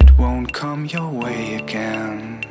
it won't come your way again.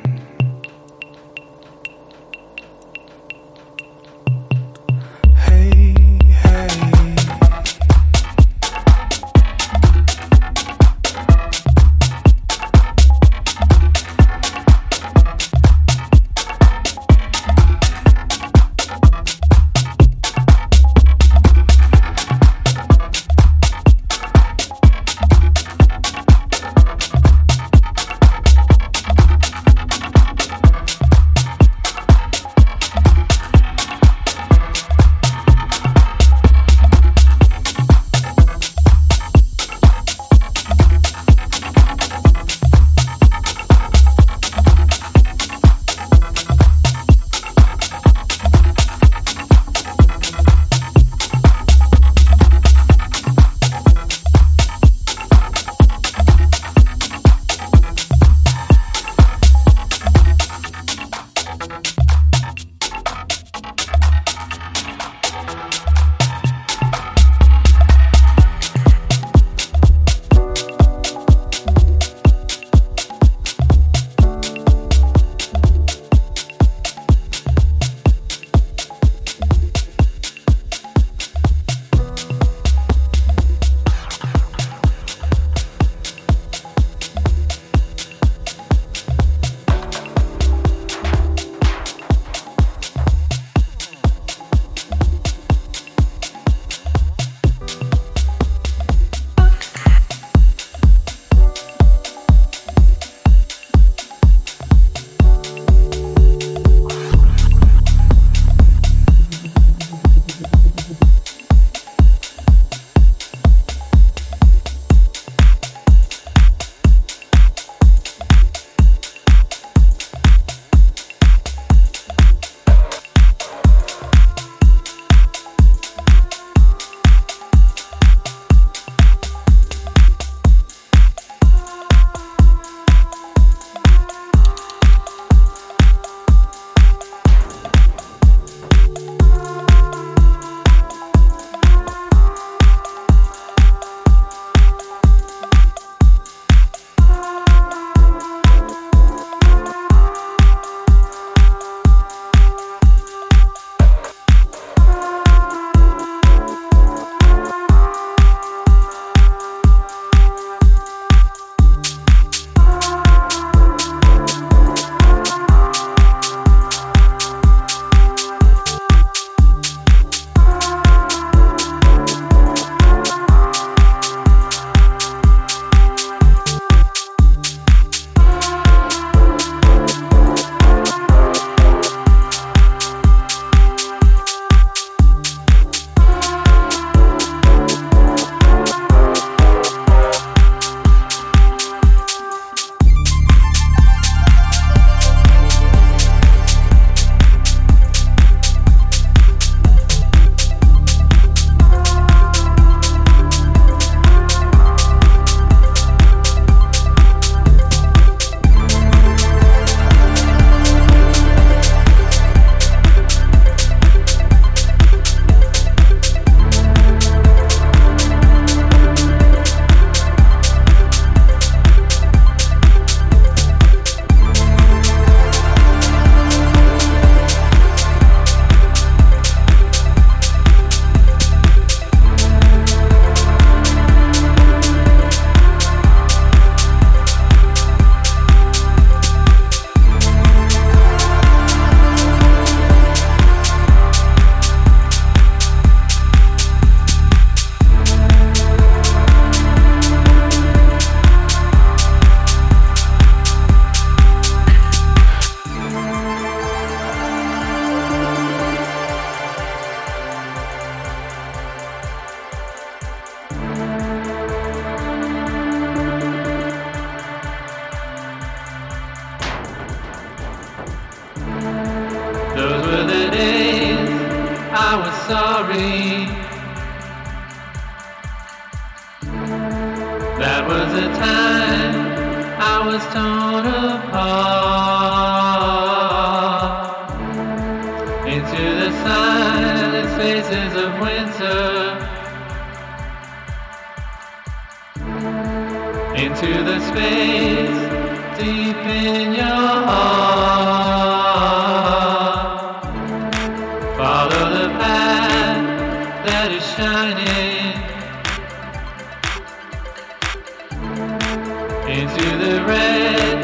Into the red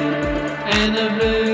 and the bluish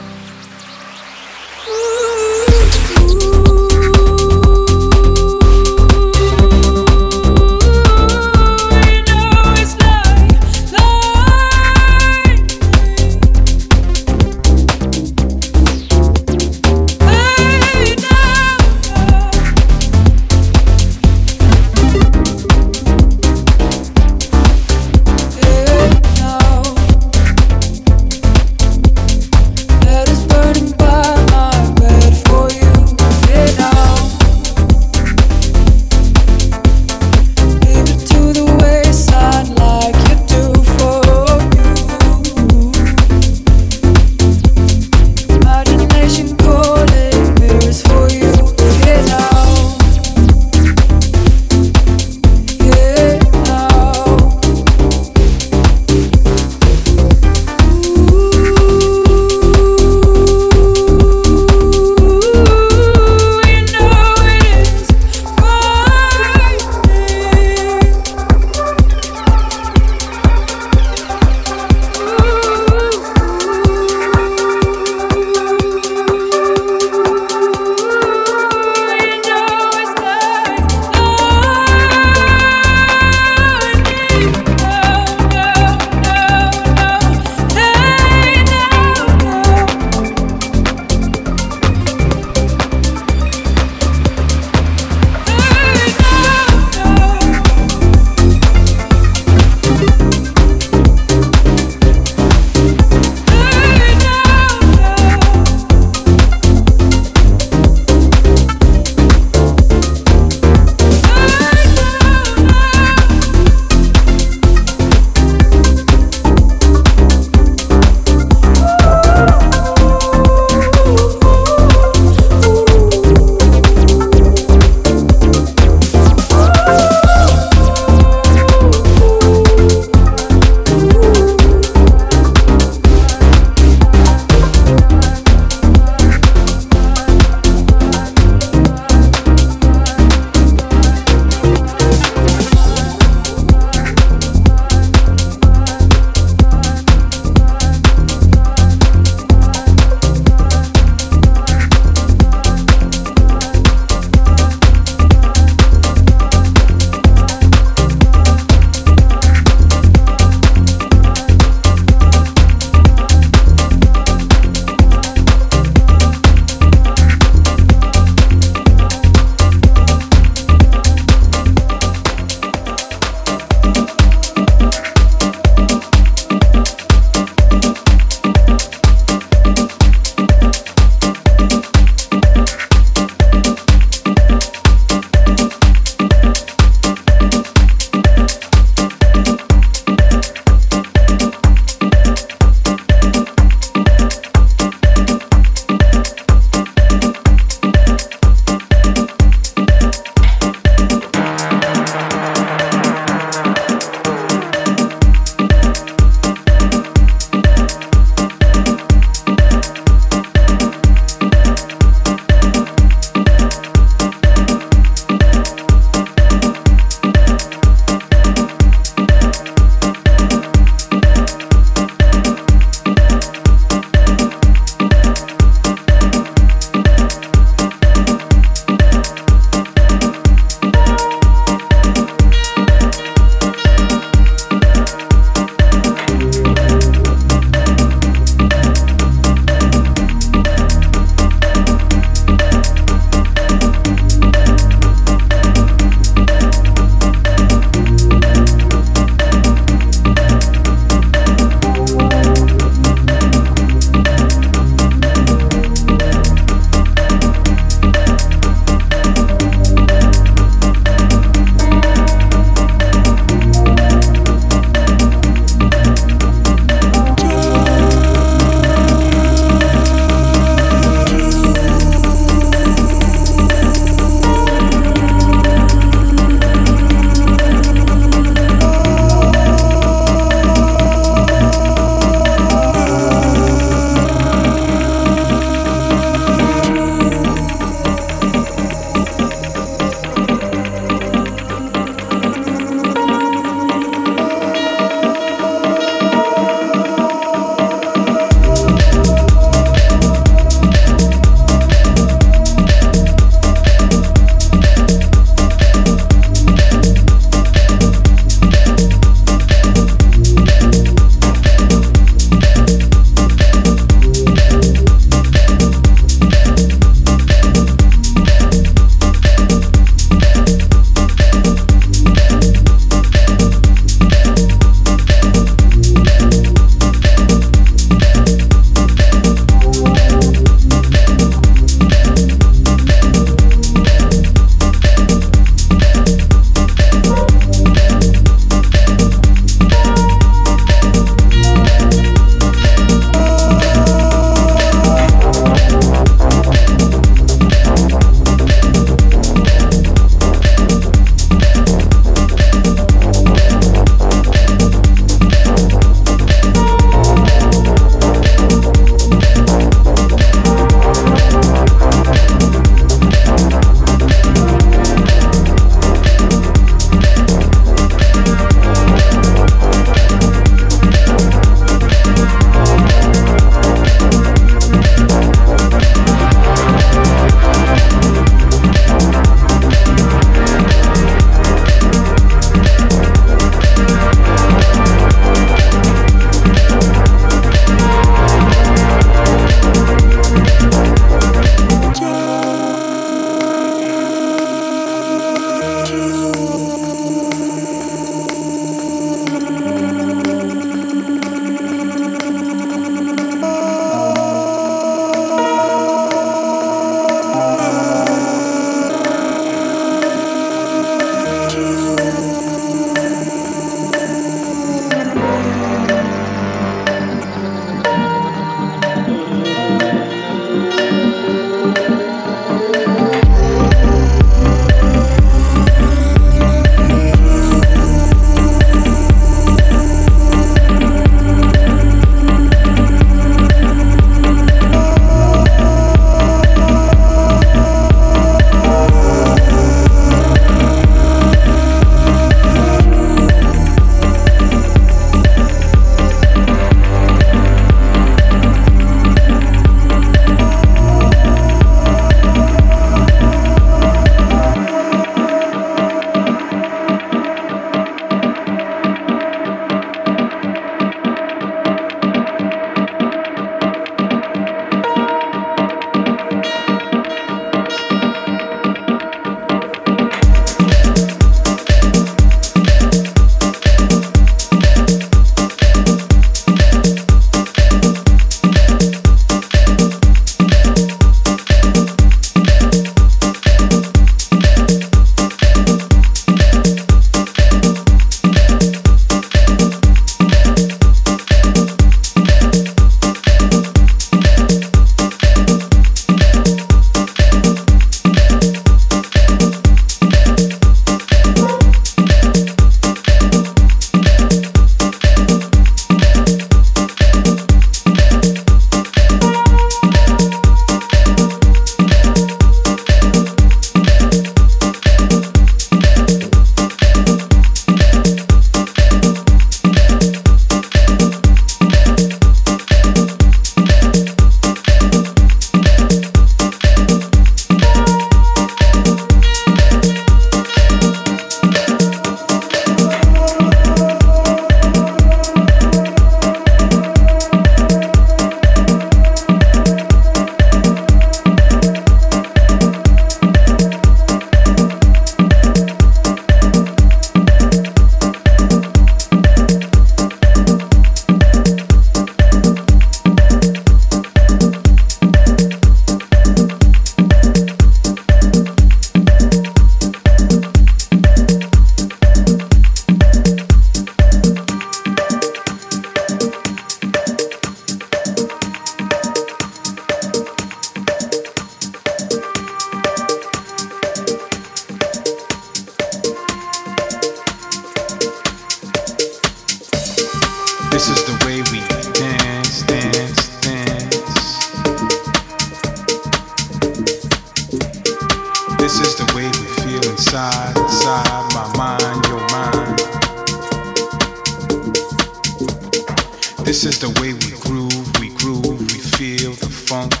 This is the way we groove, we groove, we feel the funk.